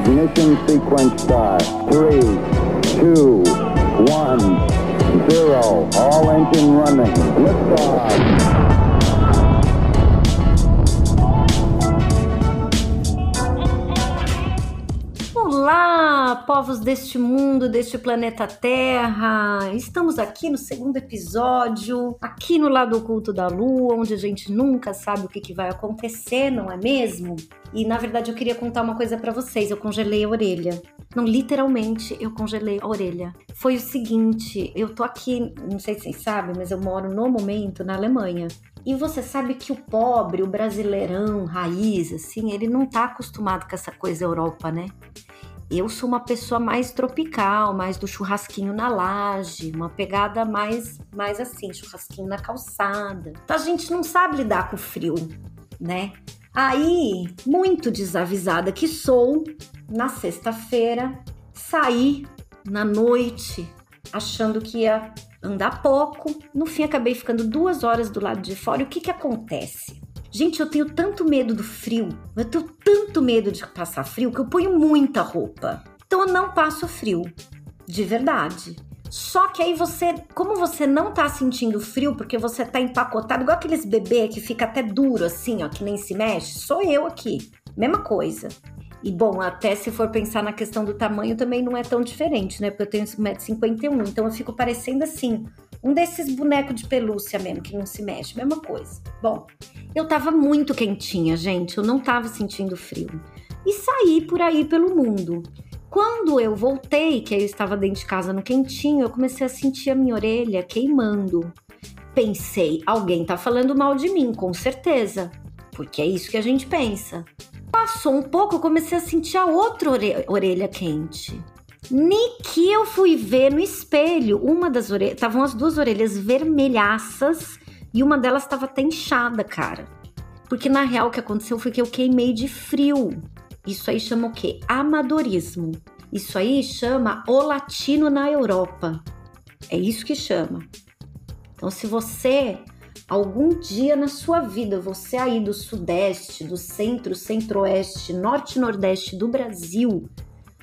Ignition sequence start. Three, two, one, zero. All engine running. Liftoff. Olá, povos deste mundo, deste planeta Terra! Estamos aqui no segundo episódio, aqui no lado oculto da Lua, onde a gente nunca sabe o que, que vai acontecer, não é mesmo? E na verdade eu queria contar uma coisa para vocês. Eu congelei a orelha. Não, literalmente eu congelei a orelha. Foi o seguinte: eu tô aqui, não sei se vocês sabem, mas eu moro no momento na Alemanha. E você sabe que o pobre, o brasileirão raiz, assim, ele não tá acostumado com essa coisa Europa, né? Eu sou uma pessoa mais tropical, mais do churrasquinho na laje, uma pegada mais, mais assim, churrasquinho na calçada. Então a gente não sabe lidar com o frio, né? Aí, muito desavisada que sou, na sexta-feira, saí na noite achando que ia andar pouco. No fim, acabei ficando duas horas do lado de fora. E o que, que acontece? Gente, eu tenho tanto medo do frio, eu tenho tanto medo de passar frio que eu ponho muita roupa. Então eu não passo frio, de verdade. Só que aí você, como você não tá sentindo frio porque você tá empacotado, igual aqueles bebê que fica até duro assim, ó, que nem se mexe, sou eu aqui. Mesma coisa. E bom, até se for pensar na questão do tamanho, também não é tão diferente, né? Porque eu tenho 1,51m, então eu fico parecendo assim, um desses bonecos de pelúcia mesmo, que não se mexe, mesma coisa. Bom, eu tava muito quentinha, gente, eu não tava sentindo frio. E saí por aí pelo mundo. Quando eu voltei, que eu estava dentro de casa no quentinho, eu comecei a sentir a minha orelha queimando. Pensei, alguém tá falando mal de mim, com certeza. Porque é isso que a gente pensa. Passou um pouco, eu comecei a sentir a outra orelha quente. Nem que eu fui ver no espelho, uma das orelhas, estavam as duas orelhas vermelhaças e uma delas estava até inchada, cara. Porque na real o que aconteceu foi que eu queimei de frio. Isso aí chama o quê? Amadorismo. Isso aí chama o latino na Europa. É isso que chama. Então, se você algum dia na sua vida, você aí do sudeste, do centro, centro-oeste, norte nordeste do Brasil,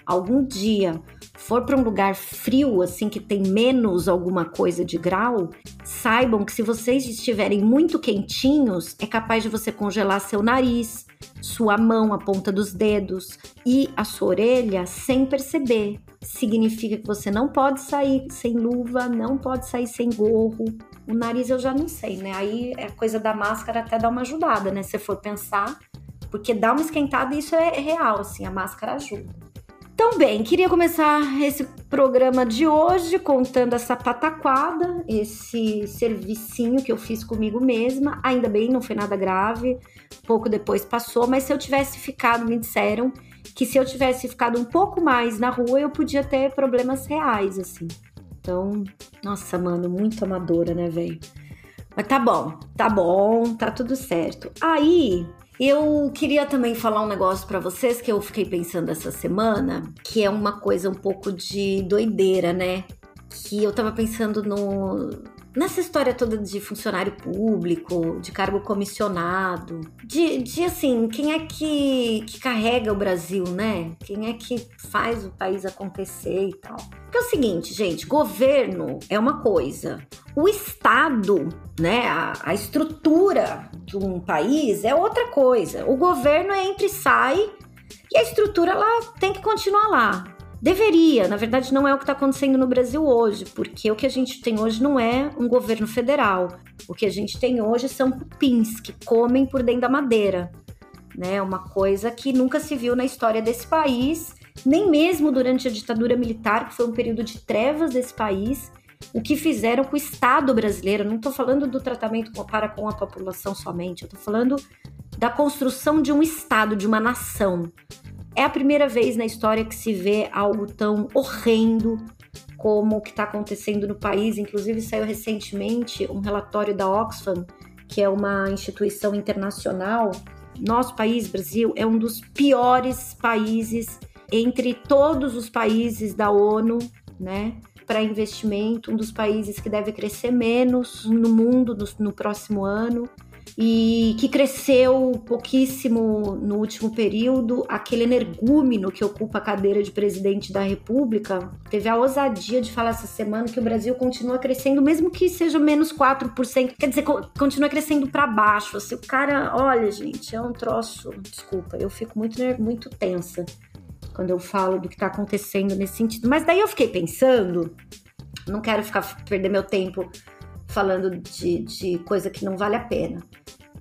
algum dia for para um lugar frio, assim que tem menos alguma coisa de grau, saibam que se vocês estiverem muito quentinhos, é capaz de você congelar seu nariz, sua mão, a ponta dos dedos e a sua orelha sem perceber. Significa que você não pode sair sem luva, não pode sair sem gorro. O nariz eu já não sei, né? Aí a coisa da máscara até dá uma ajudada, né? Se for pensar, porque dá uma esquentada e isso é real, assim, a máscara ajuda. Então, bem, queria começar esse programa de hoje contando essa pataquada, esse servicinho que eu fiz comigo mesma. Ainda bem, não foi nada grave, pouco depois passou, mas se eu tivesse ficado, me disseram que se eu tivesse ficado um pouco mais na rua, eu podia ter problemas reais, assim. Então, nossa, mano, muito amadora, né, velho? Mas tá bom, tá bom, tá tudo certo. Aí, eu queria também falar um negócio para vocês que eu fiquei pensando essa semana, que é uma coisa um pouco de doideira, né? Que eu tava pensando no nessa história toda de funcionário público, de cargo comissionado, de, de assim, quem é que, que carrega o Brasil, né? Quem é que faz o país acontecer e tal. Porque é o seguinte, gente, governo é uma coisa, o Estado, né, a, a estrutura de um país é outra coisa. O governo entra e sai e a estrutura ela tem que continuar lá. Deveria, na verdade, não é o que está acontecendo no Brasil hoje, porque o que a gente tem hoje não é um governo federal. O que a gente tem hoje são cupins que comem por dentro da madeira. Né? Uma coisa que nunca se viu na história desse país, nem mesmo durante a ditadura militar, que foi um período de trevas desse país. O que fizeram com o Estado brasileiro, não estou falando do tratamento para com a população somente, eu estou falando da construção de um Estado, de uma nação. É a primeira vez na história que se vê algo tão horrendo como o que está acontecendo no país. Inclusive, saiu recentemente um relatório da Oxfam, que é uma instituição internacional. Nosso país, Brasil, é um dos piores países entre todos os países da ONU, né? Para investimento, um dos países que deve crescer menos no mundo no, no próximo ano. E que cresceu pouquíssimo no último período. Aquele energúmeno que ocupa a cadeira de presidente da República teve a ousadia de falar essa semana que o Brasil continua crescendo, mesmo que seja menos 4%. Quer dizer, continua crescendo para baixo. Assim, o cara, olha, gente, é um troço. Desculpa, eu fico muito, muito tensa quando eu falo do que está acontecendo nesse sentido. Mas daí eu fiquei pensando, não quero ficar perder meu tempo falando de, de coisa que não vale a pena.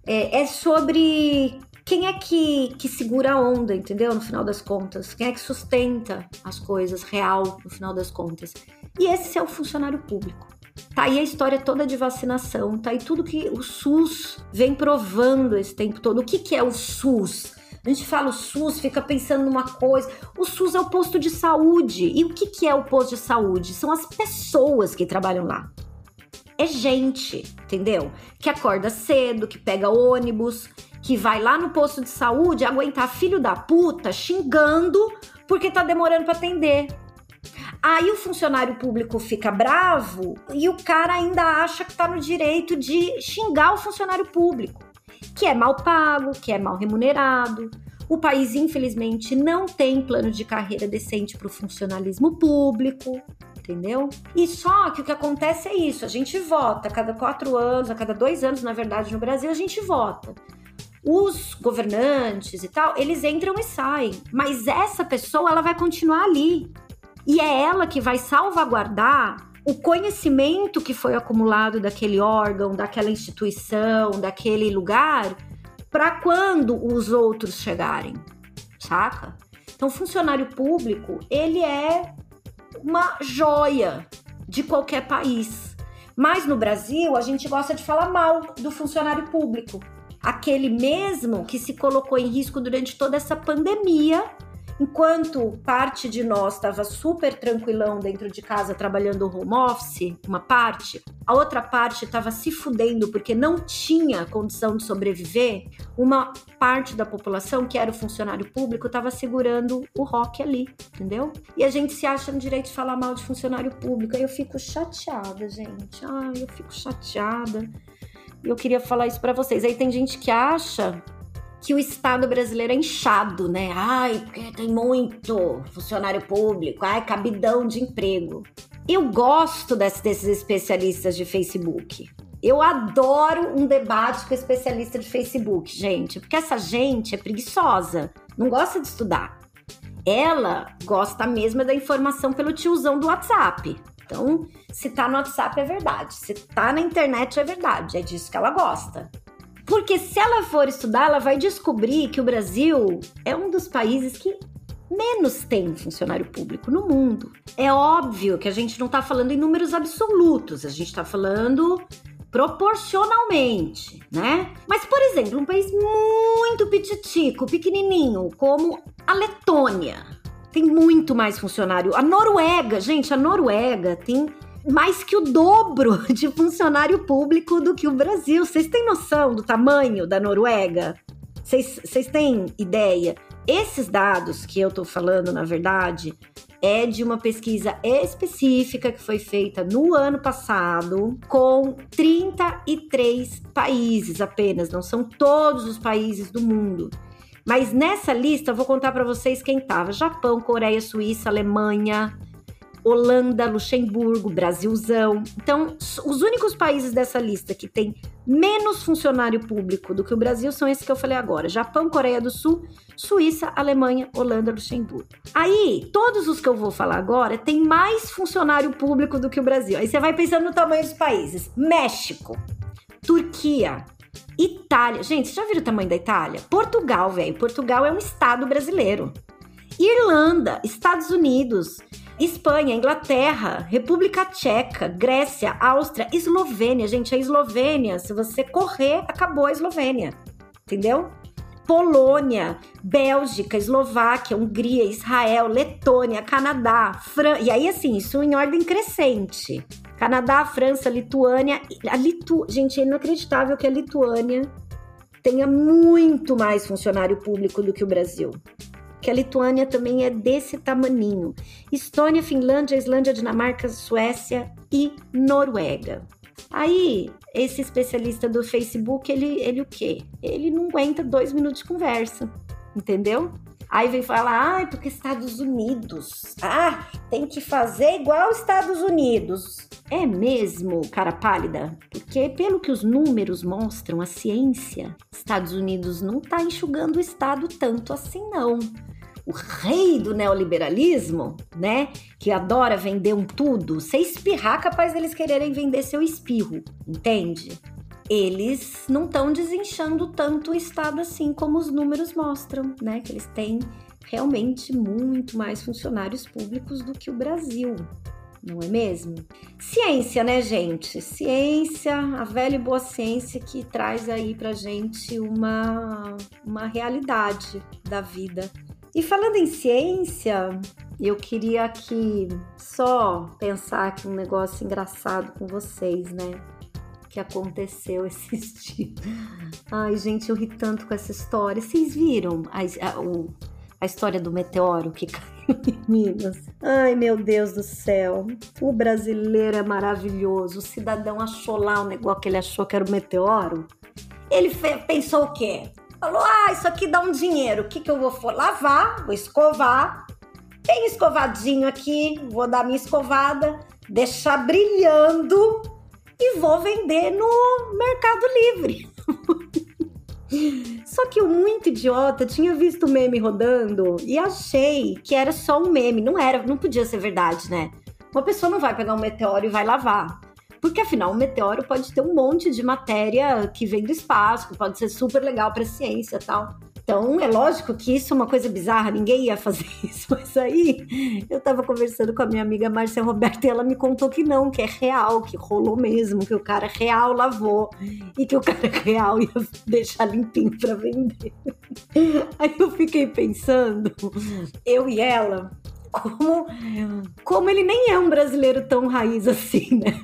É, é sobre quem é que, que segura a onda, entendeu? No final das contas. Quem é que sustenta as coisas real, no final das contas. E esse é o funcionário público. Tá aí a história toda de vacinação, tá aí tudo que o SUS vem provando esse tempo todo. O que, que é o SUS? A gente fala o SUS, fica pensando numa coisa. O SUS é o posto de saúde. E o que, que é o posto de saúde? São as pessoas que trabalham lá é gente, entendeu? Que acorda cedo, que pega ônibus, que vai lá no posto de saúde aguentar filho da puta xingando porque tá demorando para atender. Aí o funcionário público fica bravo e o cara ainda acha que tá no direito de xingar o funcionário público, que é mal pago, que é mal remunerado. O país, infelizmente, não tem plano de carreira decente para o funcionalismo público entendeu? E só que o que acontece é isso: a gente vota a cada quatro anos, a cada dois anos, na verdade, no Brasil, a gente vota. Os governantes e tal, eles entram e saem, mas essa pessoa ela vai continuar ali. E é ela que vai salvaguardar o conhecimento que foi acumulado daquele órgão, daquela instituição, daquele lugar, para quando os outros chegarem, saca? Então, funcionário público, ele é uma joia de qualquer país. Mas no Brasil, a gente gosta de falar mal do funcionário público. Aquele mesmo que se colocou em risco durante toda essa pandemia Enquanto parte de nós estava super tranquilão dentro de casa trabalhando home office, uma parte, a outra parte estava se fudendo porque não tinha condição de sobreviver, uma parte da população, que era o funcionário público, estava segurando o rock ali, entendeu? E a gente se acha no direito de falar mal de funcionário público. Aí eu fico chateada, gente. Ai, eu fico chateada. E eu queria falar isso para vocês. Aí tem gente que acha que o Estado brasileiro é inchado, né? Ai, porque tem muito funcionário público, ai, cabidão de emprego. Eu gosto desses especialistas de Facebook. Eu adoro um debate com especialista de Facebook, gente, porque essa gente é preguiçosa, não gosta de estudar. Ela gosta mesmo da informação pelo tiozão do WhatsApp. Então, se tá no WhatsApp é verdade, se tá na internet é verdade, é disso que ela gosta. Porque se ela for estudar, ela vai descobrir que o Brasil é um dos países que menos tem funcionário público no mundo. É óbvio que a gente não está falando em números absolutos, a gente está falando proporcionalmente, né? Mas, por exemplo, um país muito petitico, pequenininho, como a Letônia, tem muito mais funcionário. A Noruega, gente, a Noruega tem mais que o dobro de funcionário público do que o Brasil. Vocês têm noção do tamanho da Noruega? Vocês têm ideia? Esses dados que eu tô falando, na verdade, é de uma pesquisa específica que foi feita no ano passado com 33 países apenas, não são todos os países do mundo. Mas nessa lista eu vou contar para vocês quem tava: Japão, Coreia, Suíça, Alemanha, Holanda, Luxemburgo, Brasilzão. Então, os únicos países dessa lista que tem menos funcionário público do que o Brasil são esses que eu falei agora: Japão, Coreia do Sul, Suíça, Alemanha, Holanda, Luxemburgo. Aí, todos os que eu vou falar agora têm mais funcionário público do que o Brasil. Aí você vai pensando no tamanho dos países: México, Turquia, Itália. Gente, já viram o tamanho da Itália? Portugal, velho. Portugal é um estado brasileiro. Irlanda, Estados Unidos, Espanha, Inglaterra, República Tcheca, Grécia, Áustria, Eslovênia. Gente, a Eslovênia, se você correr, acabou a Eslovênia. Entendeu? Polônia, Bélgica, Eslováquia, Hungria, Israel, Letônia, Canadá, França. E aí, assim, isso em ordem crescente. Canadá, França, Lituânia. A Litu... Gente, é inacreditável que a Lituânia tenha muito mais funcionário público do que o Brasil que a Lituânia também é desse tamaninho. Estônia, Finlândia, Islândia, Dinamarca, Suécia e Noruega. Aí, esse especialista do Facebook, ele, ele o quê? Ele não aguenta dois minutos de conversa, entendeu? Aí vem falar, ah, porque Estados Unidos. Ah, tem que fazer igual Estados Unidos. É mesmo, cara pálida? Porque pelo que os números mostram, a ciência, Estados Unidos não tá enxugando o Estado tanto assim, não. O rei do neoliberalismo, né? Que adora vender um tudo, se espirrar, capaz deles quererem vender seu espirro, entende? Eles não estão desinchando tanto o Estado assim como os números mostram, né? Que eles têm realmente muito mais funcionários públicos do que o Brasil, não é mesmo? Ciência, né, gente? Ciência, a velha e boa ciência que traz aí pra gente uma, uma realidade da vida. E falando em ciência, eu queria aqui só pensar aqui um negócio engraçado com vocês, né? Que aconteceu esses dias. Ai, gente, eu ri tanto com essa história. Vocês viram a, a, o, a história do meteoro que caiu em Minas? Ai, meu Deus do céu. O brasileiro é maravilhoso. O cidadão achou lá o negócio que ele achou que era o meteoro. Ele pensou o quê? Falou: ah, isso aqui dá um dinheiro. O que, que eu vou lavar? Vou escovar. Tem escovadinho aqui, vou dar minha escovada, deixar brilhando e vou vender no Mercado Livre. Só que o muito idiota tinha visto o meme rodando e achei que era só um meme. Não era, não podia ser verdade, né? Uma pessoa não vai pegar um meteoro e vai lavar. Porque afinal, um meteoro pode ter um monte de matéria que vem do espaço, pode ser super legal para ciência tal. Então, é lógico que isso é uma coisa bizarra, ninguém ia fazer isso. Mas aí, eu tava conversando com a minha amiga Márcia Roberta e ela me contou que não, que é real, que rolou mesmo, que o cara real lavou e que o cara real ia deixar limpinho para vender. Aí eu fiquei pensando, eu e ela, como, como ele nem é um brasileiro tão raiz assim, né?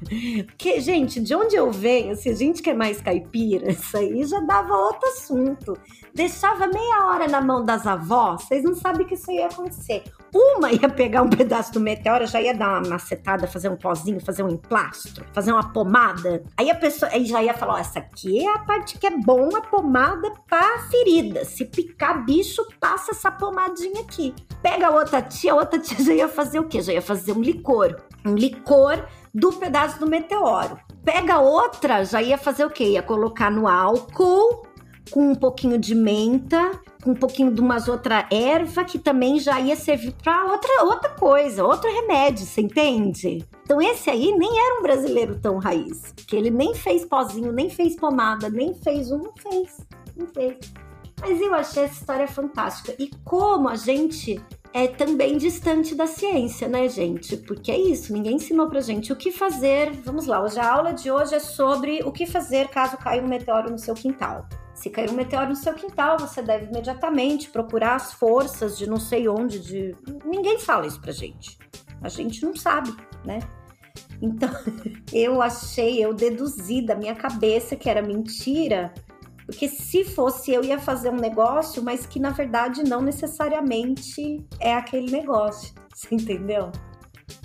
Porque, gente, de onde eu venho, se a gente quer mais caipira, isso aí já dava outro assunto. Deixava meia hora na mão das avós, vocês não sabem que isso ia acontecer. Uma ia pegar um pedaço do meteoro, já ia dar uma macetada, fazer um pozinho, fazer um emplastro, fazer uma pomada. Aí a pessoa aí já ia falar: ó, essa aqui é a parte que é bom, a pomada pra ferida. Se picar bicho, passa essa pomadinha aqui. Pega a outra tia, a outra tia já ia fazer o quê? Já ia fazer um licor. Um licor do pedaço do meteoro. Pega outra, já ia fazer o quê? Ia colocar no álcool com um pouquinho de menta, com um pouquinho de umas outra erva que também já ia servir para outra outra coisa, outro remédio, você entende? Então esse aí nem era um brasileiro tão raiz, que ele nem fez pozinho, nem fez pomada, nem fez um, não fez, não fez. Mas eu achei essa história fantástica e como a gente é também distante da ciência, né, gente? Porque é isso, ninguém ensinou pra gente o que fazer. Vamos lá, hoje a aula de hoje é sobre o que fazer caso caia um meteoro no seu quintal. Se cair um meteoro no seu quintal, você deve imediatamente procurar as forças de não sei onde, de. Ninguém fala isso pra gente. A gente não sabe, né? Então, eu achei, eu deduzi da minha cabeça que era mentira, porque se fosse eu ia fazer um negócio, mas que na verdade não necessariamente é aquele negócio. Você entendeu?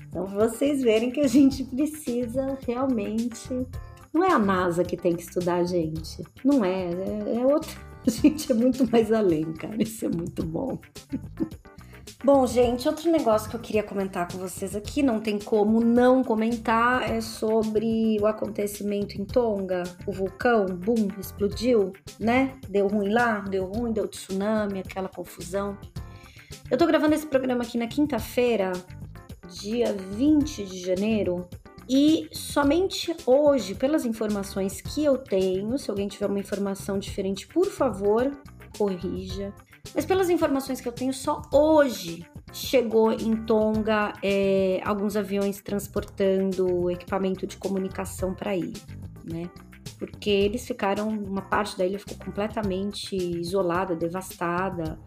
Então, vocês verem que a gente precisa realmente não é a NASA que tem que estudar a gente. Não é. É, é outra. A gente é muito mais além, cara. Isso é muito bom. Bom, gente, outro negócio que eu queria comentar com vocês aqui, não tem como não comentar, é sobre o acontecimento em Tonga. O vulcão, boom, explodiu, né? Deu ruim lá, deu ruim, deu tsunami, aquela confusão. Eu tô gravando esse programa aqui na quinta-feira, dia 20 de janeiro, e somente hoje, pelas informações que eu tenho, se alguém tiver uma informação diferente, por favor, corrija. Mas pelas informações que eu tenho, só hoje chegou em Tonga é, alguns aviões transportando equipamento de comunicação para ir, né? Porque eles ficaram, uma parte da ilha ficou completamente isolada, devastada.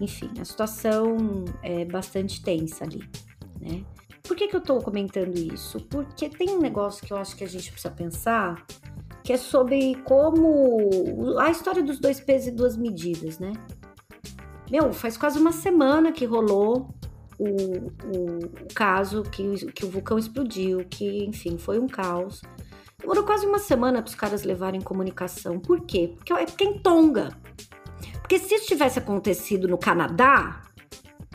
Enfim, a situação é bastante tensa ali, né? Por que, que eu tô comentando isso? Porque tem um negócio que eu acho que a gente precisa pensar, que é sobre como a história dos dois pesos e duas medidas, né? Meu, faz quase uma semana que rolou o, o, o caso que, que o vulcão explodiu, que, enfim, foi um caos. Demorou quase uma semana para os caras levarem comunicação. Por quê? Porque é em Tonga. Porque se isso tivesse acontecido no Canadá,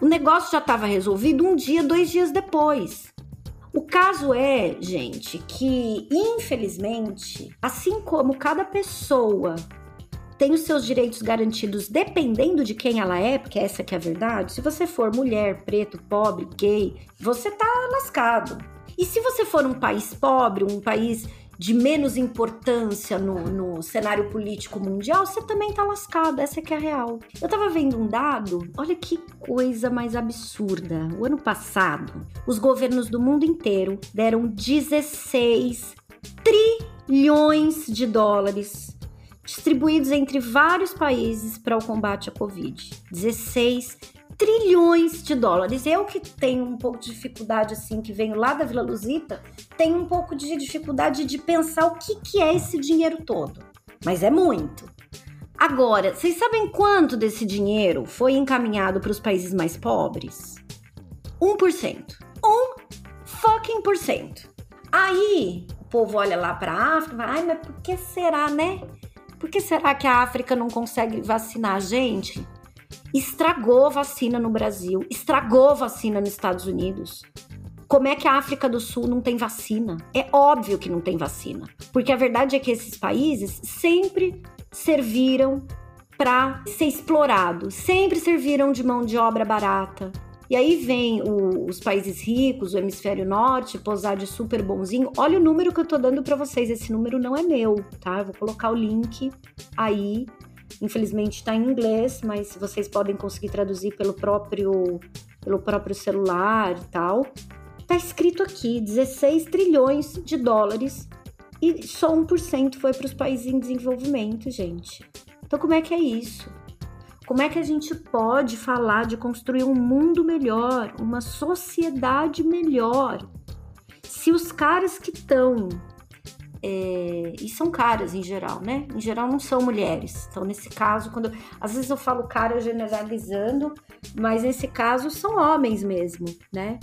o negócio já estava resolvido um dia, dois dias depois. O caso é, gente, que infelizmente, assim como cada pessoa tem os seus direitos garantidos dependendo de quem ela é, porque essa que é a verdade. Se você for mulher, preto, pobre, gay, você tá lascado. E se você for um país pobre, um país de menos importância no, no, cenário político mundial, você também tá lascado. Essa é que é a real. Eu tava vendo um dado, olha que coisa mais absurda. O ano passado, os governos do mundo inteiro deram 16 trilhões de dólares distribuídos entre vários países para o combate à Covid. 16 trilhões de dólares. Eu que tenho um pouco de dificuldade, assim, que venho lá da Vila Luzita, tenho um pouco de dificuldade de pensar o que, que é esse dinheiro todo. Mas é muito. Agora, vocês sabem quanto desse dinheiro foi encaminhado para os países mais pobres? 1%. Um fucking por cento. Aí, o povo olha lá para a África ai, mas por que será, né? Por que será que a África não consegue vacinar a gente? Estragou vacina no Brasil, estragou vacina nos Estados Unidos. Como é que a África do Sul não tem vacina? É óbvio que não tem vacina, porque a verdade é que esses países sempre serviram para ser explorados, sempre serviram de mão de obra barata, e aí vem o, os países ricos, o hemisfério norte, posar de super bonzinho. Olha o número que eu tô dando para vocês. Esse número não é meu, tá? Eu vou colocar o link aí. Infelizmente está em inglês, mas vocês podem conseguir traduzir pelo próprio pelo próprio celular e tal. Tá escrito aqui 16 trilhões de dólares e só 1% foi para os países em desenvolvimento, gente. Então como é que é isso? Como é que a gente pode falar de construir um mundo melhor, uma sociedade melhor, se os caras que estão é, e são caras em geral, né? Em geral não são mulheres. Então, nesse caso, quando às vezes eu falo cara generalizando, mas nesse caso são homens mesmo, né?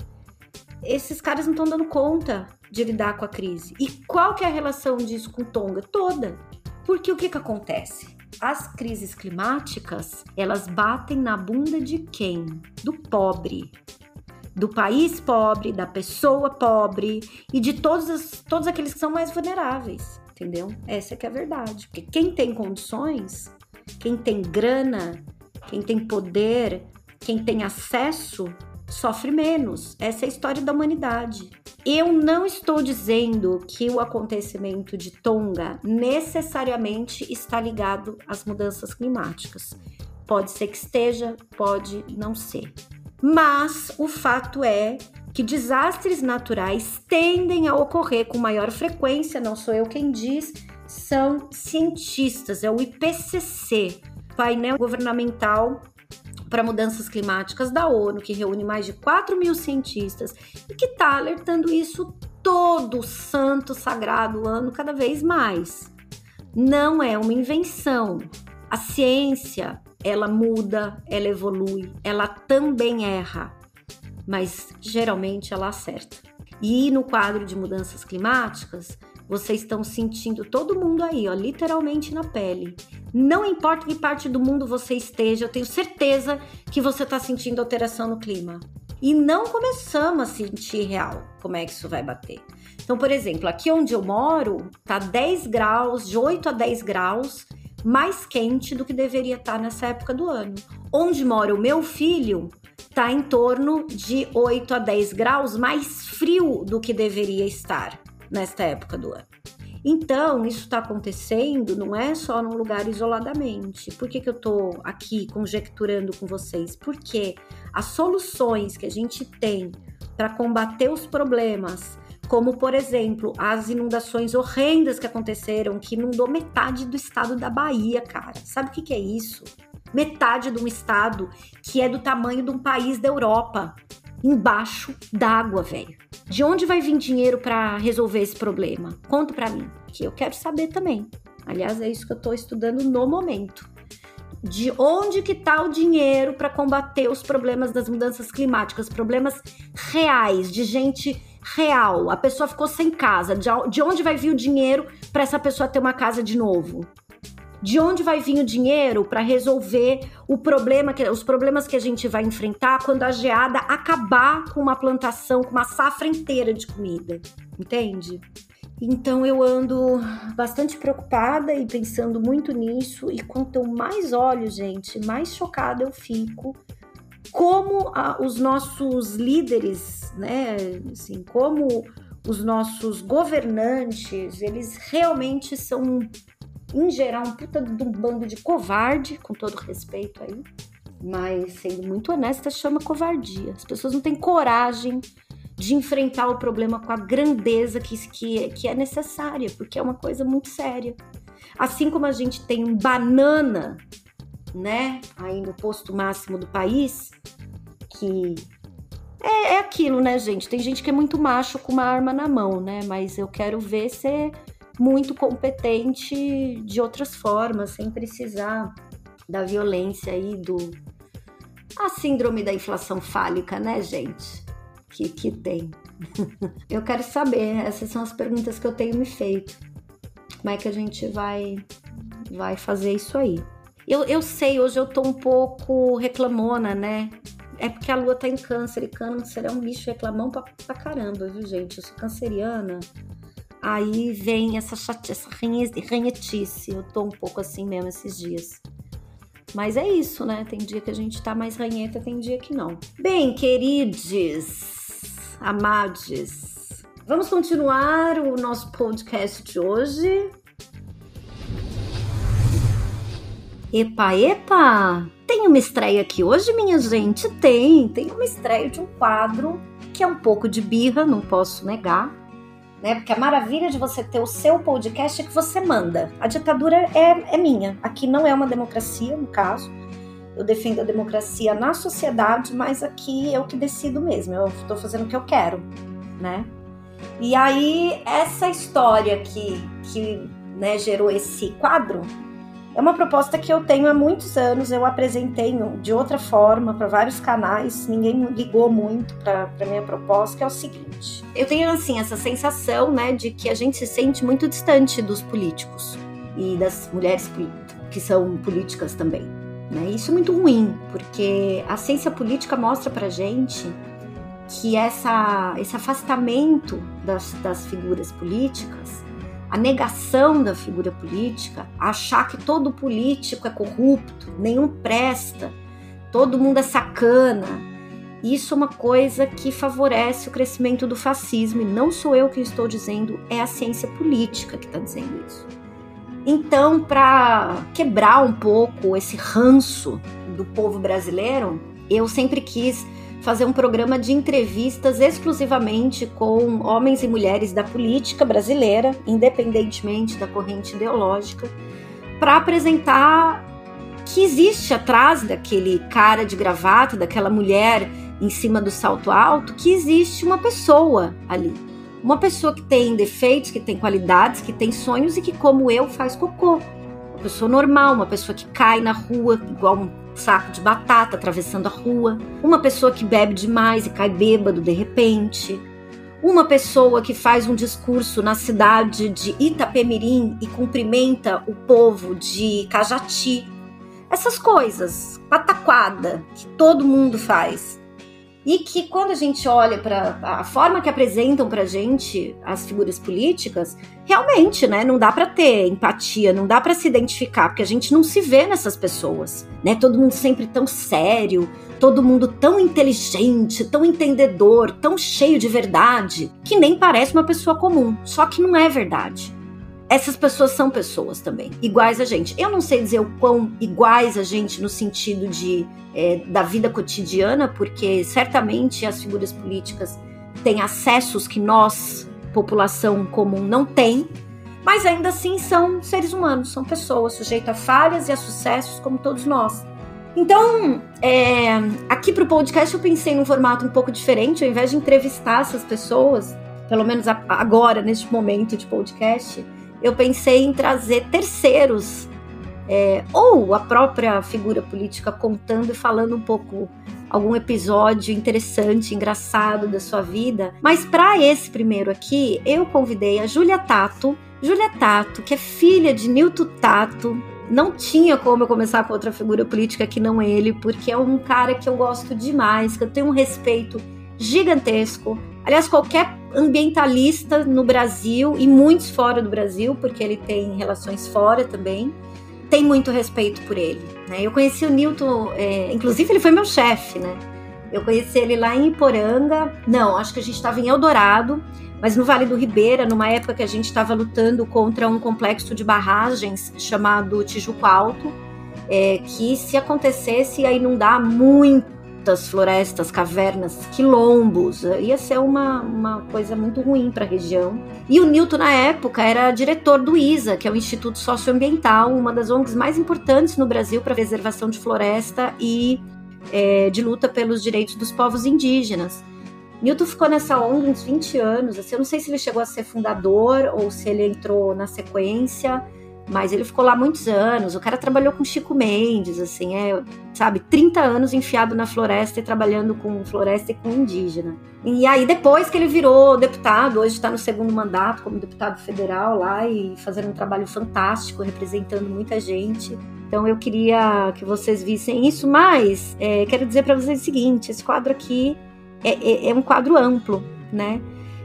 Esses caras não estão dando conta de lidar com a crise. E qual que é a relação disso com Tonga? Toda. Porque o que que acontece? As crises climáticas, elas batem na bunda de quem? Do pobre. Do país pobre, da pessoa pobre e de todos, as, todos aqueles que são mais vulneráveis, entendeu? Essa que é a verdade. Porque quem tem condições, quem tem grana, quem tem poder, quem tem acesso, sofre menos. Essa é a história da humanidade. Eu não estou dizendo que o acontecimento de Tonga necessariamente está ligado às mudanças climáticas. Pode ser que esteja, pode não ser. Mas o fato é que desastres naturais tendem a ocorrer com maior frequência, não sou eu quem diz, são cientistas, é o IPCC, painel governamental para mudanças climáticas da ONU, que reúne mais de 4 mil cientistas e que está alertando isso todo santo sagrado ano, cada vez mais. Não é uma invenção. A ciência, ela muda, ela evolui, ela também erra, mas geralmente ela acerta. E no quadro de mudanças climáticas, vocês estão sentindo todo mundo aí, ó, literalmente na pele. Não importa que parte do mundo você esteja, eu tenho certeza que você está sentindo alteração no clima. E não começamos a sentir real como é que isso vai bater. Então, por exemplo, aqui onde eu moro, tá 10 graus, de 8 a 10 graus, mais quente do que deveria estar tá nessa época do ano. Onde mora o meu filho, tá em torno de 8 a 10 graus mais frio do que deveria estar nesta época do ano. Então, isso está acontecendo não é só num lugar isoladamente. Por que, que eu estou aqui conjecturando com vocês? Porque as soluções que a gente tem para combater os problemas, como por exemplo as inundações horrendas que aconteceram, que inundou metade do estado da Bahia, cara. Sabe o que, que é isso? Metade de um estado que é do tamanho de um país da Europa embaixo d'água, velho. De onde vai vir dinheiro para resolver esse problema? Conta para mim, que eu quero saber também. Aliás, é isso que eu estou estudando no momento. De onde que tá o dinheiro para combater os problemas das mudanças climáticas, problemas reais de gente real. A pessoa ficou sem casa. De onde vai vir o dinheiro para essa pessoa ter uma casa de novo? De onde vai vir o dinheiro para resolver o problema que, os problemas que a gente vai enfrentar quando a geada acabar com uma plantação, com uma safra inteira de comida? Entende? Então eu ando bastante preocupada e pensando muito nisso, e quanto mais olho, gente, mais chocada eu fico como a, os nossos líderes, né, assim, como os nossos governantes, eles realmente são, em geral, um puta de um bando de covarde, com todo respeito aí, mas sendo muito honesta, chama covardia. As pessoas não têm coragem de enfrentar o problema com a grandeza que, que, que é necessária, porque é uma coisa muito séria. Assim como a gente tem um banana, né, aí no posto máximo do país, que é, é aquilo, né, gente? Tem gente que é muito macho com uma arma na mão, né? Mas eu quero ver ser muito competente de outras formas, sem precisar da violência aí do a síndrome da inflação fálica, né, gente? que, que tem? eu quero saber, essas são as perguntas que eu tenho me feito. Como é que a gente vai, vai fazer isso aí? Eu, eu sei, hoje eu tô um pouco reclamona, né? É porque a lua tá em câncer e câncer é um bicho reclamão pra, pra caramba, viu, gente? Eu sou canceriana. Aí vem essa chate, essa ranhetice. Eu tô um pouco assim mesmo esses dias. Mas é isso, né? Tem dia que a gente tá mais ranheta, tem dia que não. Bem, queridos, amades. Vamos continuar o nosso podcast de hoje. Epa, epa! Tem uma estreia aqui hoje, minha gente? Tem, tem uma estreia de um quadro que é um pouco de birra, não posso negar, né? Porque a maravilha de você ter o seu podcast é que você manda. A ditadura é, é minha. Aqui não é uma democracia, no caso eu defendo a democracia na sociedade, mas aqui eu que decido mesmo, eu estou fazendo o que eu quero, né? E aí, essa história que, que né, gerou esse quadro é uma proposta que eu tenho há muitos anos, eu apresentei de outra forma para vários canais, ninguém ligou muito para minha proposta, que é o seguinte. Eu tenho, assim, essa sensação, né, de que a gente se sente muito distante dos políticos e das mulheres que são políticas também. Né? Isso é muito ruim, porque a ciência política mostra para gente que essa, esse afastamento das, das figuras políticas, a negação da figura política, achar que todo político é corrupto, nenhum presta, todo mundo é sacana, isso é uma coisa que favorece o crescimento do fascismo, e não sou eu que estou dizendo, é a ciência política que está dizendo isso. Então, para quebrar um pouco esse ranço do povo brasileiro, eu sempre quis fazer um programa de entrevistas exclusivamente com homens e mulheres da política brasileira, independentemente da corrente ideológica, para apresentar que existe atrás daquele cara de gravata, daquela mulher em cima do salto alto, que existe uma pessoa ali uma pessoa que tem defeitos, que tem qualidades, que tem sonhos e que, como eu, faz cocô. Uma pessoa normal, uma pessoa que cai na rua igual um saco de batata atravessando a rua. Uma pessoa que bebe demais e cai bêbado de repente. Uma pessoa que faz um discurso na cidade de Itapemirim e cumprimenta o povo de Cajati. Essas coisas, pataquada, que todo mundo faz e que quando a gente olha para a forma que apresentam para gente as figuras políticas, realmente, né, não dá para ter empatia, não dá para se identificar, porque a gente não se vê nessas pessoas, né? Todo mundo sempre tão sério, todo mundo tão inteligente, tão entendedor, tão cheio de verdade, que nem parece uma pessoa comum. Só que não é verdade essas pessoas são pessoas também, iguais a gente. Eu não sei dizer o quão iguais a gente no sentido de é, da vida cotidiana, porque certamente as figuras políticas têm acessos que nós, população comum, não tem, mas ainda assim são seres humanos, são pessoas sujeitas a falhas e a sucessos como todos nós. Então, é, aqui para o podcast eu pensei num formato um pouco diferente, ao invés de entrevistar essas pessoas, pelo menos agora, neste momento de podcast, eu pensei em trazer terceiros, é, ou a própria figura política contando e falando um pouco algum episódio interessante, engraçado da sua vida. Mas para esse primeiro aqui, eu convidei a Júlia Tato. Júlia Tato, que é filha de Nilton Tato, não tinha como eu começar com outra figura política que não ele, porque é um cara que eu gosto demais, que eu tenho um respeito gigantesco. Aliás, qualquer ambientalista no Brasil e muitos fora do Brasil, porque ele tem relações fora também, tem muito respeito por ele. Né? Eu conheci o Newton, é, inclusive ele foi meu chefe, né? Eu conheci ele lá em Iporanga, não, acho que a gente estava em Eldorado, mas no Vale do Ribeira, numa época que a gente estava lutando contra um complexo de barragens chamado Tijuco Alto, é, que se acontecesse ia inundar muitas florestas, cavernas, quilombos, ia ser uma, uma coisa muito ruim para a região. E o Newton, na época, era diretor do ISA, que é o Instituto Socioambiental, uma das ONGs mais importantes no Brasil para preservação de floresta e é, de luta pelos direitos dos povos indígenas. Newton ficou nessa ONG uns 20 anos. Assim, eu não sei se ele chegou a ser fundador ou se ele entrou na sequência, mas ele ficou lá muitos anos. O cara trabalhou com Chico Mendes, assim, é, sabe, 30 anos enfiado na floresta e trabalhando com floresta e com indígena. E aí, depois que ele virou deputado, hoje está no segundo mandato como deputado federal lá e fazendo um trabalho fantástico, representando muita gente. Então eu queria que vocês vissem isso, mas é, quero dizer para vocês o seguinte: esse quadro aqui é, é, é um quadro amplo, né?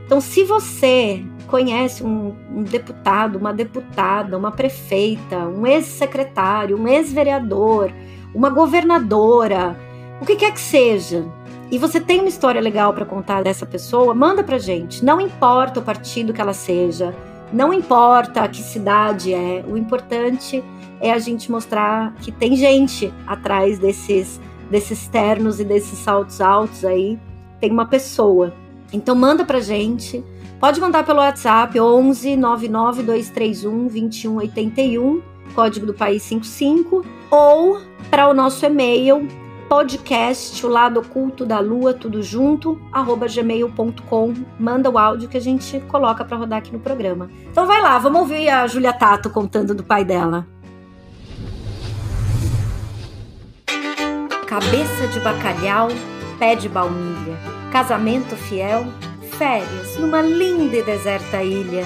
Então, se você conhece um, um, deputado, uma deputada, uma prefeita, um ex-secretário, um ex-vereador, uma governadora, o que quer que seja, e você tem uma história legal para contar dessa pessoa, manda pra gente. Não importa o partido que ela seja, não importa que cidade é, o importante é a gente mostrar que tem gente atrás desses desses ternos e desses saltos altos aí tem uma pessoa. Então manda pra gente. Pode mandar pelo WhatsApp 11 99 231 2181, código do país 55, ou para o nosso e-mail podcast o lado oculto da lua tudo junto arroba gmail.com manda o áudio que a gente coloca para rodar aqui no programa. Então vai lá vamos ouvir a Julia Tato contando do pai dela. Cabeça de bacalhau pé de baunilha, casamento fiel, férias numa linda e deserta ilha.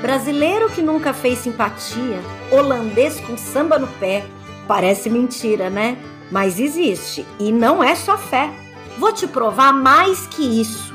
Brasileiro que nunca fez simpatia, holandês com samba no pé. Parece mentira, né? Mas existe e não é só fé. Vou te provar mais que isso.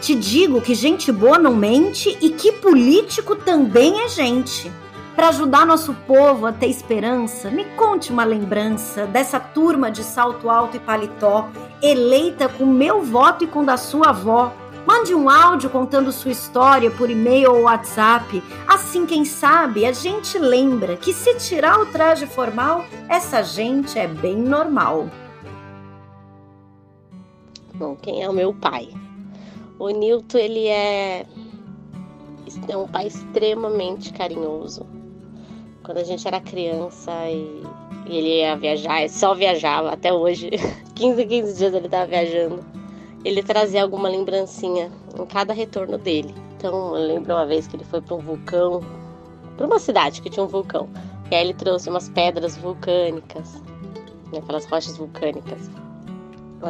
Te digo que gente boa não mente e que político também é gente. Para ajudar nosso povo a ter esperança, me conte uma lembrança dessa turma de salto alto e paletó, eleita com meu voto e com da sua avó. Mande um áudio contando sua história por e-mail ou WhatsApp. Assim, quem sabe, a gente lembra que se tirar o traje formal, essa gente é bem normal. Bom, quem é o meu pai? O Nilton, ele é, é um pai extremamente carinhoso quando a gente era criança e, e ele ia viajar, só viajava até hoje, 15 15 dias ele estava viajando. Ele trazia alguma lembrancinha em cada retorno dele. Então eu lembro uma vez que ele foi para um vulcão, para uma cidade que tinha um vulcão. E aí ele trouxe umas pedras vulcânicas, né, aquelas rochas vulcânicas.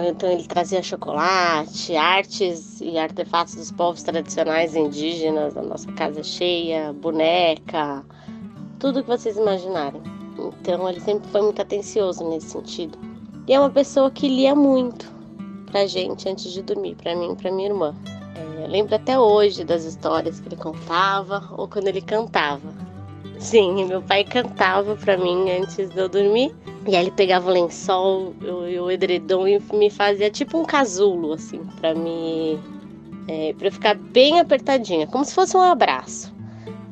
Então ele trazia chocolate, artes e artefatos dos povos tradicionais indígenas da nossa casa cheia, boneca, tudo que vocês imaginarem. Então ele sempre foi muito atencioso nesse sentido. E é uma pessoa que lia muito pra gente antes de dormir, pra mim e pra minha irmã. É, lembro até hoje das histórias que ele contava ou quando ele cantava. Sim, meu pai cantava pra mim antes de eu dormir. E aí ele pegava o lençol e o edredom e me fazia tipo um casulo, assim, pra me. É, pra eu ficar bem apertadinha, como se fosse um abraço.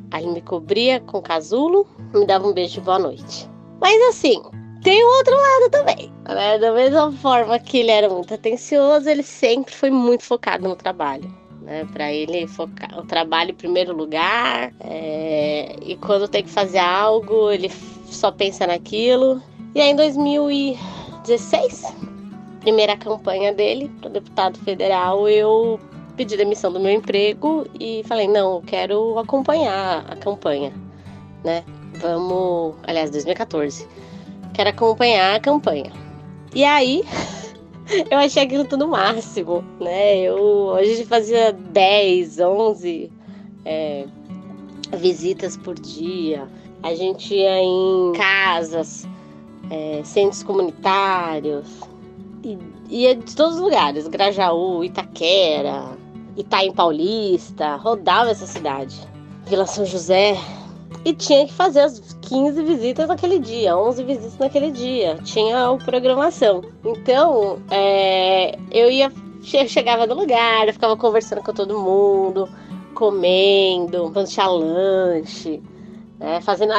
Aí me cobria com casulo, me dava um beijo de boa noite. Mas assim, tem o outro lado também. Né? Da mesma forma que ele era muito atencioso, ele sempre foi muito focado no trabalho. Né? Para ele focar o trabalho em primeiro lugar. É... E quando tem que fazer algo, ele só pensa naquilo. E aí em 2016, primeira campanha dele para deputado federal, eu pedi demissão do meu emprego e falei, não, eu quero acompanhar a campanha, né? Vamos, aliás, 2014. Quero acompanhar a campanha. E aí, eu achei aquilo tudo máximo, né? Eu, a gente fazia 10, 11 é, visitas por dia. A gente ia em casas, é, centros comunitários, e, ia de todos os lugares, Grajaú, Itaquera, Itaim Paulista, rodava essa cidade. Vila São José, e tinha que fazer as 15 visitas naquele dia, 11 visitas naquele dia. Tinha a programação. Então, é, eu ia chegava no lugar, eu ficava conversando com todo mundo, comendo, fazendo lanche, né, fazendo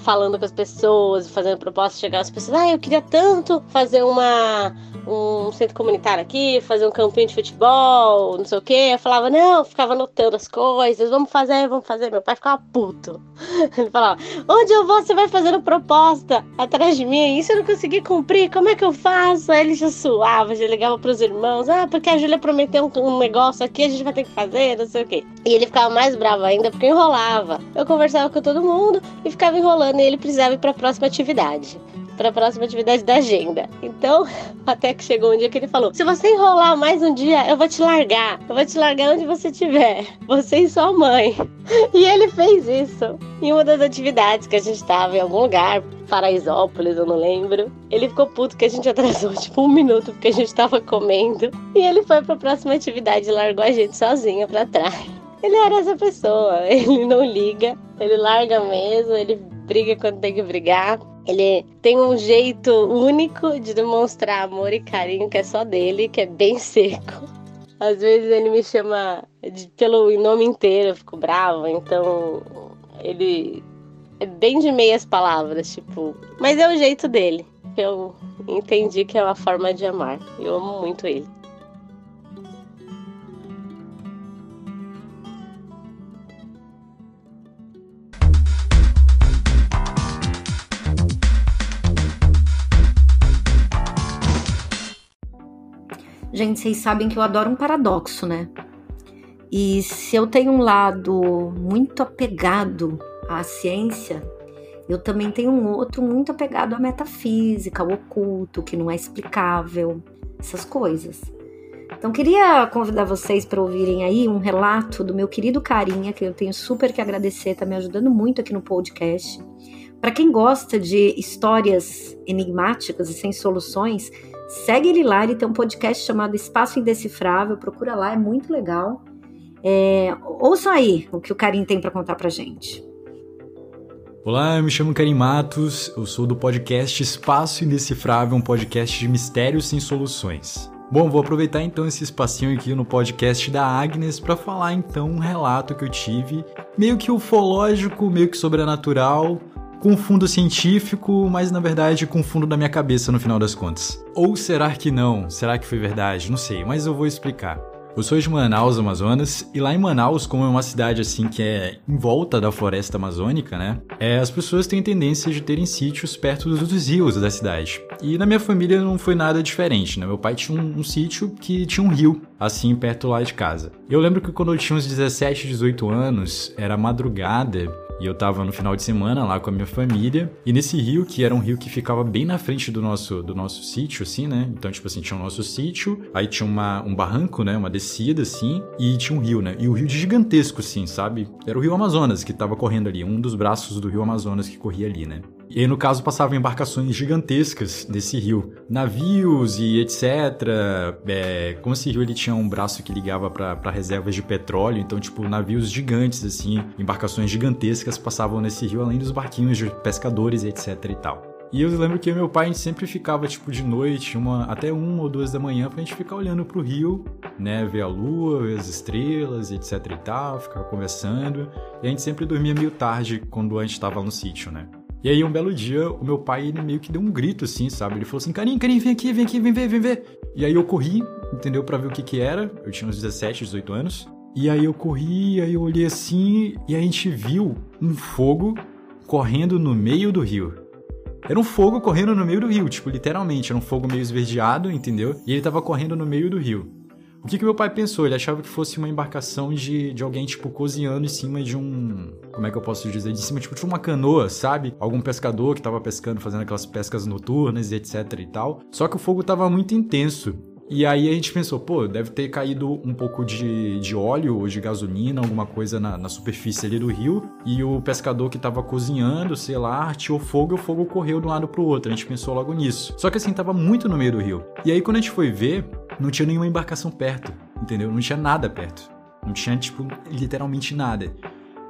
falando com as pessoas, fazendo propostas, chegar as pessoas, ah, eu queria tanto fazer uma um centro comunitário aqui, fazer um campinho de futebol, não sei o que. Eu falava, não, ficava anotando as coisas, vamos fazer, vamos fazer. Meu pai ficava puto. Ele falava, onde eu vou, você vai fazendo proposta atrás de mim, isso eu não consegui cumprir, como é que eu faço? Aí ele já suava, já ligava pros irmãos, ah, porque a Júlia prometeu um, um negócio aqui, a gente vai ter que fazer, não sei o que. E ele ficava mais bravo ainda porque enrolava. Eu conversava com todo mundo e ficava enrolando e ele precisava ir para a próxima atividade para a próxima atividade da agenda. Então, até que chegou um dia que ele falou: se você enrolar mais um dia, eu vou te largar. Eu vou te largar onde você estiver. Você e sua mãe. E ele fez isso. Em uma das atividades que a gente estava em algum lugar, Paraisópolis, eu não lembro. Ele ficou puto que a gente atrasou tipo um minuto porque a gente estava comendo. E ele foi para a próxima atividade e largou a gente sozinha para trás. Ele era essa pessoa, ele não liga, ele larga mesmo, ele briga quando tem que brigar. Ele tem um jeito único de demonstrar amor e carinho que é só dele, que é bem seco. Às vezes ele me chama de, pelo nome inteiro, eu fico brava, então ele é bem de meias palavras, tipo. Mas é o jeito dele. Eu entendi que é uma forma de amar. Eu amo muito ele. Gente, vocês sabem que eu adoro um paradoxo, né? E se eu tenho um lado muito apegado à ciência, eu também tenho um outro muito apegado à metafísica, ao oculto, que não é explicável, essas coisas. Então, queria convidar vocês para ouvirem aí um relato do meu querido Carinha, que eu tenho super que agradecer, tá me ajudando muito aqui no podcast. Para quem gosta de histórias enigmáticas e sem soluções, Segue ele lá, ele tem um podcast chamado Espaço Indecifrável, procura lá, é muito legal. É, ouçam aí o que o Karim tem para contar pra gente. Olá, eu me chamo Karim Matos, eu sou do podcast Espaço Indecifrável, um podcast de mistérios sem soluções. Bom, vou aproveitar então esse espacinho aqui no podcast da Agnes para falar então um relato que eu tive, meio que ufológico, meio que sobrenatural, com fundo científico, mas na verdade com fundo da minha cabeça no final das contas. Ou será que não? Será que foi verdade? Não sei, mas eu vou explicar. Eu sou de Manaus, Amazonas, e lá em Manaus, como é uma cidade assim que é em volta da floresta amazônica, né? É, as pessoas têm tendência de terem sítios perto dos rios da cidade. E na minha família não foi nada diferente, né? Meu pai tinha um, um sítio que tinha um rio, assim, perto lá de casa. Eu lembro que quando eu tinha uns 17, 18 anos, era madrugada, e eu tava no final de semana lá com a minha família. E nesse rio, que era um rio que ficava bem na frente do nosso, do nosso sítio, assim, né? Então, tipo assim, tinha o nosso sítio, aí tinha uma, um barranco, né? Uma descida, assim, e tinha um rio, né? E o rio gigantesco, assim, sabe? Era o rio Amazonas que tava correndo ali, um dos braços do rio Amazonas que corria ali, né? E aí, no caso, passavam embarcações gigantescas desse rio. Navios e etc. É, como esse rio ele tinha um braço que ligava para reservas de petróleo, então, tipo, navios gigantes, assim, embarcações gigantescas passavam nesse rio, além dos barquinhos de pescadores e etc e tal. E eu lembro que meu pai a gente sempre ficava, tipo, de noite, uma, até uma ou duas da manhã, pra gente ficar olhando pro rio, né? Ver a lua, ver as estrelas, etc e tal, ficar conversando. E a gente sempre dormia meio tarde quando a gente tava no sítio, né? E aí, um belo dia, o meu pai, ele meio que deu um grito, assim, sabe? Ele falou assim, Carinho, Carinho, vem aqui, vem aqui, vem ver, vem ver. E aí eu corri, entendeu? para ver o que que era. Eu tinha uns 17, 18 anos. E aí eu corri, aí eu olhei assim, e a gente viu um fogo correndo no meio do rio. Era um fogo correndo no meio do rio, tipo, literalmente, era um fogo meio esverdeado, entendeu? E ele tava correndo no meio do rio. O que, que meu pai pensou? Ele achava que fosse uma embarcação de, de alguém, tipo, cozinhando em cima de um. Como é que eu posso dizer? De cima, tipo, de uma canoa, sabe? Algum pescador que tava pescando, fazendo aquelas pescas noturnas e etc e tal. Só que o fogo tava muito intenso. E aí a gente pensou, pô, deve ter caído um pouco de, de óleo ou de gasolina, alguma coisa na, na superfície ali do rio. E o pescador que tava cozinhando, sei lá, arteou fogo e o fogo correu de um lado pro outro. A gente pensou logo nisso. Só que assim, tava muito no meio do rio. E aí quando a gente foi ver, não tinha nenhuma embarcação perto, entendeu? Não tinha nada perto. Não tinha, tipo, literalmente nada.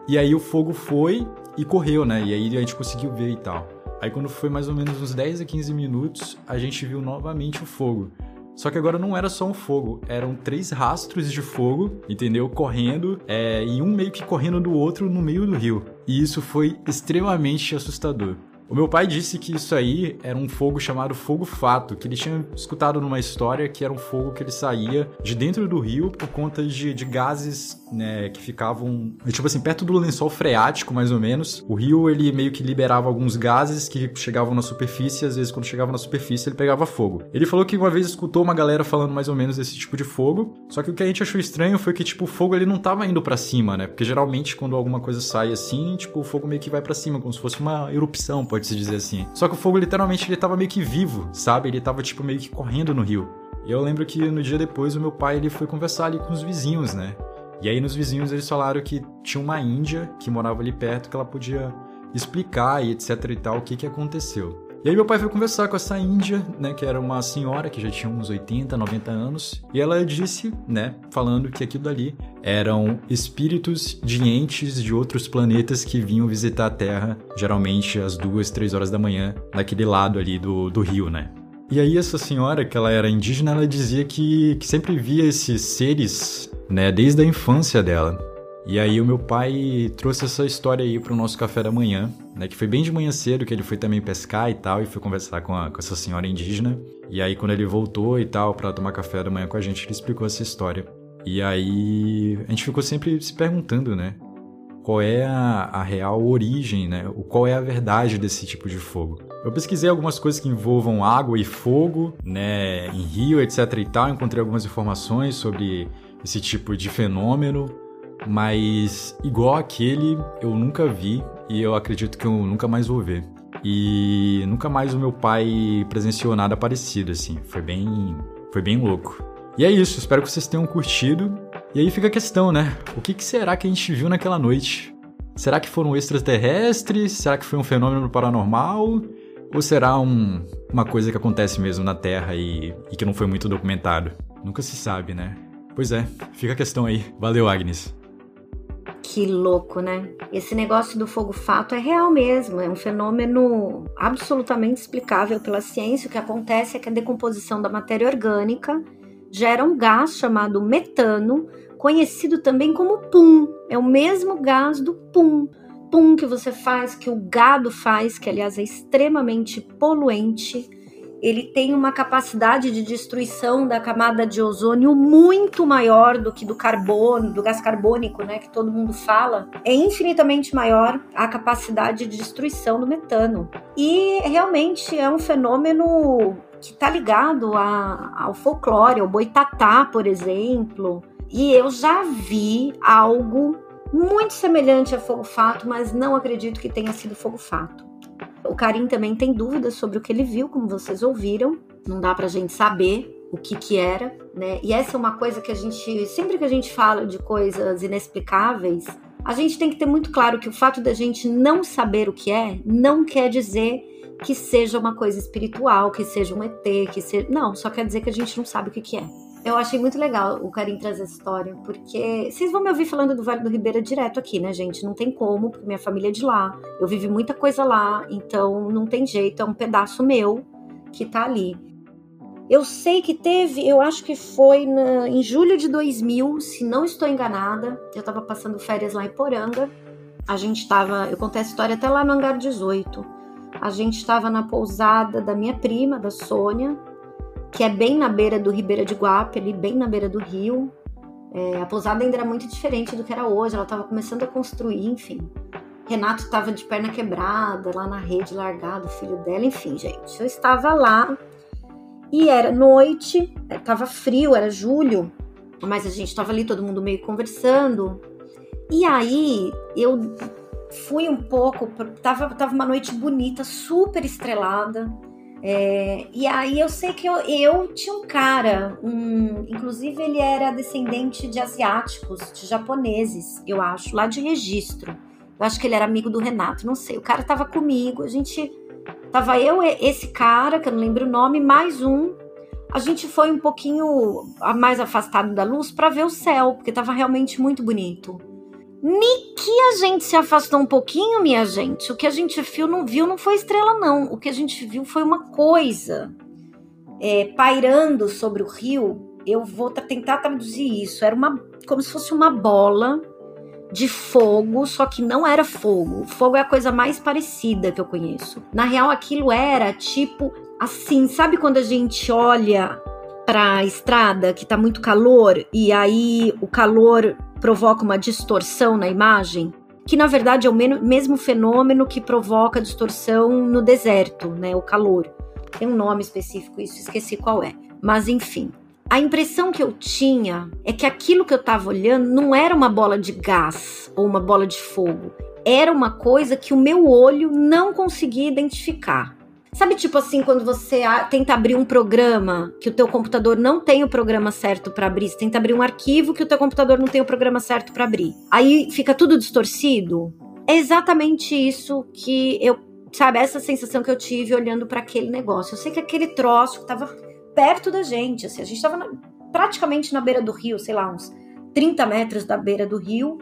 E aí o fogo foi e correu, né? E aí a gente conseguiu ver e tal. Aí quando foi mais ou menos uns 10 a 15 minutos, a gente viu novamente o fogo. Só que agora não era só um fogo, eram três rastros de fogo, entendeu? Correndo, é, e um meio que correndo do outro no meio do rio. E isso foi extremamente assustador. O meu pai disse que isso aí era um fogo chamado fogo fato, que ele tinha escutado numa história que era um fogo que ele saía de dentro do rio por conta de, de gases né, que ficavam, tipo assim, perto do lençol freático, mais ou menos. O rio, ele meio que liberava alguns gases que chegavam na superfície, e às vezes quando chegava na superfície ele pegava fogo. Ele falou que uma vez escutou uma galera falando mais ou menos desse tipo de fogo, só que o que a gente achou estranho foi que, tipo, o fogo ele não tava indo para cima, né? Porque geralmente quando alguma coisa sai assim, tipo, o fogo meio que vai para cima, como se fosse uma erupção, pode-se dizer assim. Só que o fogo literalmente ele tava meio que vivo, sabe? Ele tava tipo meio que correndo no rio. Eu lembro que no dia depois o meu pai ele foi conversar ali com os vizinhos, né? E aí nos vizinhos eles falaram que tinha uma índia que morava ali perto que ela podia explicar e etc e tal o que que aconteceu. E aí meu pai foi conversar com essa índia, né, que era uma senhora que já tinha uns 80, 90 anos, e ela disse, né, falando que aquilo dali eram espíritos de entes de outros planetas que vinham visitar a Terra, geralmente às duas, três horas da manhã, naquele lado ali do, do rio, né. E aí essa senhora, que ela era indígena, ela dizia que, que sempre via esses seres, né, desde a infância dela. E aí o meu pai trouxe essa história aí pro nosso café da manhã, né? Que foi bem de manhã cedo, que ele foi também pescar e tal, e foi conversar com, a, com essa senhora indígena. E aí quando ele voltou e tal, para tomar café da manhã com a gente, ele explicou essa história. E aí a gente ficou sempre se perguntando, né? Qual é a, a real origem, né? O, qual é a verdade desse tipo de fogo? Eu pesquisei algumas coisas que envolvam água e fogo, né? Em rio, etc e tal. Encontrei algumas informações sobre esse tipo de fenômeno mas igual aquele eu nunca vi e eu acredito que eu nunca mais vou ver. E nunca mais o meu pai presenciou nada parecido, assim. Foi bem. Foi bem louco. E é isso, espero que vocês tenham curtido. E aí fica a questão, né? O que, que será que a gente viu naquela noite? Será que foram extraterrestres? Será que foi um fenômeno paranormal? Ou será um, uma coisa que acontece mesmo na Terra e, e que não foi muito documentado? Nunca se sabe, né? Pois é, fica a questão aí. Valeu, Agnes. Que louco, né? Esse negócio do fogo fato é real mesmo, é um fenômeno absolutamente explicável pela ciência. O que acontece é que a decomposição da matéria orgânica gera um gás chamado metano, conhecido também como pum. É o mesmo gás do pum. Pum que você faz, que o gado faz, que aliás é extremamente poluente ele tem uma capacidade de destruição da camada de ozônio muito maior do que do carbono, do gás carbônico, né, que todo mundo fala. É infinitamente maior a capacidade de destruição do metano. E realmente é um fenômeno que está ligado a, ao folclore, ao boitatá, por exemplo. E eu já vi algo muito semelhante a fogo fato, mas não acredito que tenha sido fogo fato. O Karim também tem dúvidas sobre o que ele viu, como vocês ouviram. Não dá pra gente saber o que que era, né? E essa é uma coisa que a gente, sempre que a gente fala de coisas inexplicáveis, a gente tem que ter muito claro que o fato da gente não saber o que é não quer dizer que seja uma coisa espiritual, que seja um ET, que seja. Não, só quer dizer que a gente não sabe o que, que é. Eu achei muito legal o Karim trazer essa história, porque vocês vão me ouvir falando do Vale do Ribeira direto aqui, né, gente? Não tem como, porque minha família é de lá. Eu vivi muita coisa lá, então não tem jeito, é um pedaço meu que tá ali. Eu sei que teve, eu acho que foi na, em julho de 2000, se não estou enganada. Eu tava passando férias lá em Poranga. A gente tava, eu contei essa história até lá no Hangar 18. A gente estava na pousada da minha prima, da Sônia, que é bem na beira do Ribeira de Guape, ali bem na beira do rio. É, a pousada ainda era muito diferente do que era hoje, ela estava começando a construir, enfim. Renato estava de perna quebrada, lá na rede, largado, filho dela, enfim, gente. Eu estava lá e era noite, estava frio, era julho, mas a gente tava ali todo mundo meio conversando. E aí eu fui um pouco, tava, tava uma noite bonita, super estrelada. É, e aí eu sei que eu, eu tinha um cara, um, inclusive ele era descendente de asiáticos, de japoneses, eu acho, lá de registro. Eu acho que ele era amigo do Renato, não sei. O cara tava comigo, a gente. Tava eu, esse cara, que eu não lembro o nome, mais um. A gente foi um pouquinho mais afastado da luz para ver o céu, porque tava realmente muito bonito. Ni que a gente se afastou um pouquinho, minha gente. O que a gente viu não, viu não foi estrela, não. O que a gente viu foi uma coisa é, pairando sobre o rio. Eu vou tentar traduzir isso. Era uma como se fosse uma bola de fogo, só que não era fogo. Fogo é a coisa mais parecida que eu conheço. Na real, aquilo era tipo assim, sabe quando a gente olha para a estrada que tá muito calor e aí o calor provoca uma distorção na imagem, que na verdade é o mesmo fenômeno que provoca distorção no deserto, né? O calor. Tem um nome específico, isso esqueci qual é. Mas enfim, a impressão que eu tinha é que aquilo que eu estava olhando não era uma bola de gás ou uma bola de fogo. Era uma coisa que o meu olho não conseguia identificar. Sabe, tipo assim, quando você tenta abrir um programa que o teu computador não tem o programa certo para abrir, você tenta abrir um arquivo que o teu computador não tem o programa certo para abrir. Aí fica tudo distorcido. É exatamente isso que eu, sabe, essa sensação que eu tive olhando para aquele negócio. Eu sei que aquele troço que tava perto da gente, assim, a gente tava na, praticamente na beira do rio, sei lá, uns 30 metros da beira do rio,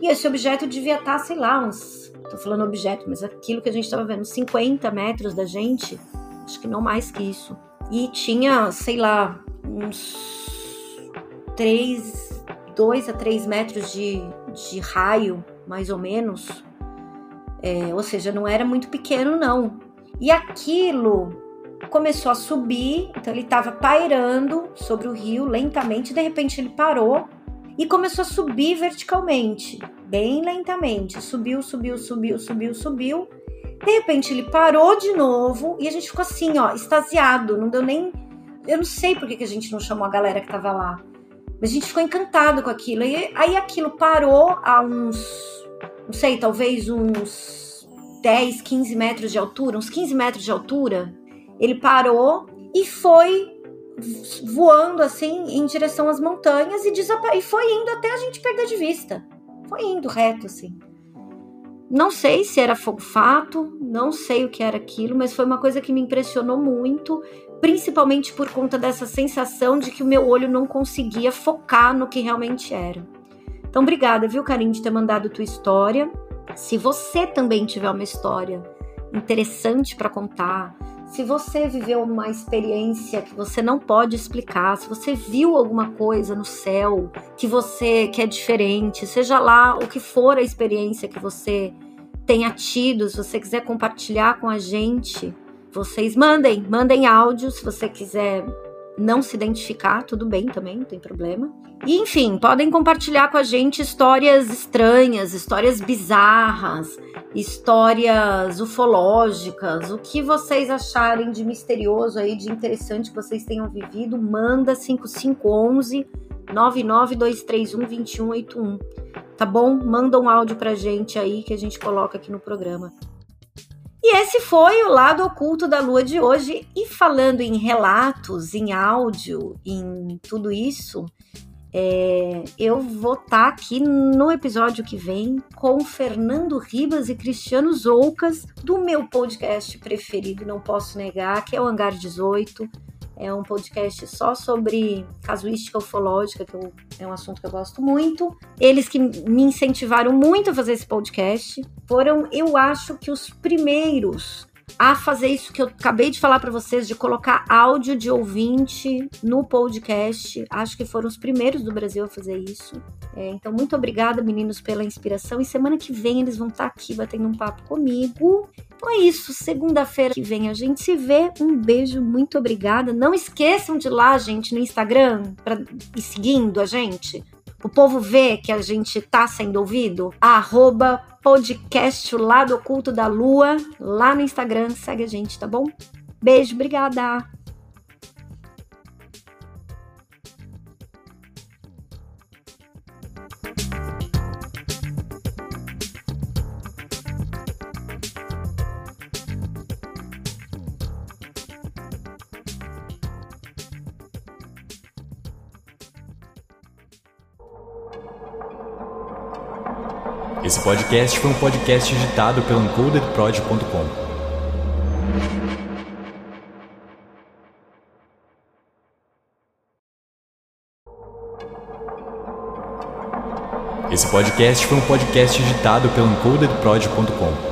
e esse objeto devia estar, tá, sei lá, uns tô falando objeto, mas aquilo que a gente estava vendo, 50 metros da gente, acho que não mais que isso. E tinha, sei lá, uns 3, 2 a 3 metros de, de raio, mais ou menos. É, ou seja, não era muito pequeno, não. E aquilo começou a subir, então ele estava pairando sobre o rio lentamente, de repente ele parou e começou a subir verticalmente bem lentamente. Subiu, subiu, subiu, subiu, subiu. De repente ele parou de novo e a gente ficou assim, ó, extasiado. Não deu nem. Eu não sei por que, que a gente não chamou a galera que tava lá. Mas a gente ficou encantado com aquilo. E aí aquilo parou a uns. Não sei, talvez uns 10, 15 metros de altura, uns 15 metros de altura. Ele parou e foi voando assim em direção às montanhas e, e foi indo até a gente perder de vista foi indo reto assim. Não sei se era fogo fato, não sei o que era aquilo, mas foi uma coisa que me impressionou muito, principalmente por conta dessa sensação de que o meu olho não conseguia focar no que realmente era. Então, obrigada, viu, Karim, de ter mandado tua história. Se você também tiver uma história interessante para contar, se você viveu uma experiência que você não pode explicar, se você viu alguma coisa no céu que você que é diferente, seja lá o que for a experiência que você tenha tido, se você quiser compartilhar com a gente, vocês mandem, mandem áudio se você quiser não se identificar, tudo bem também, não tem problema. E enfim, podem compartilhar com a gente histórias estranhas, histórias bizarras, histórias ufológicas, o que vocês acharem de misterioso aí, de interessante que vocês tenham vivido, manda 5511 99231 2181. Tá bom? Manda um áudio pra gente aí que a gente coloca aqui no programa. E esse foi o lado oculto da lua de hoje. E falando em relatos, em áudio, em tudo isso, é, eu vou estar tá aqui no episódio que vem com Fernando Ribas e Cristiano Zoucas, do meu podcast preferido, não posso negar, que é o Hangar 18 é um podcast só sobre casuística ufológica, que eu, é um assunto que eu gosto muito. Eles que me incentivaram muito a fazer esse podcast foram, eu acho que os primeiros a fazer isso que eu acabei de falar para vocês, de colocar áudio de ouvinte no podcast. Acho que foram os primeiros do Brasil a fazer isso. É, então, muito obrigada, meninos, pela inspiração. E semana que vem eles vão estar tá aqui batendo um papo comigo. Então é isso. Segunda-feira que vem a gente se vê. Um beijo, muito obrigada. Não esqueçam de ir lá, gente, no Instagram, para seguindo a gente. O povo vê que a gente tá sendo ouvido. Arroba podcast Lado Oculto da Lua, lá no Instagram. Segue a gente, tá bom? Beijo, obrigada! Podcast foi um podcast editado pelo encodedprod.com. Esse podcast foi um podcast editado pelo encodedprod.com.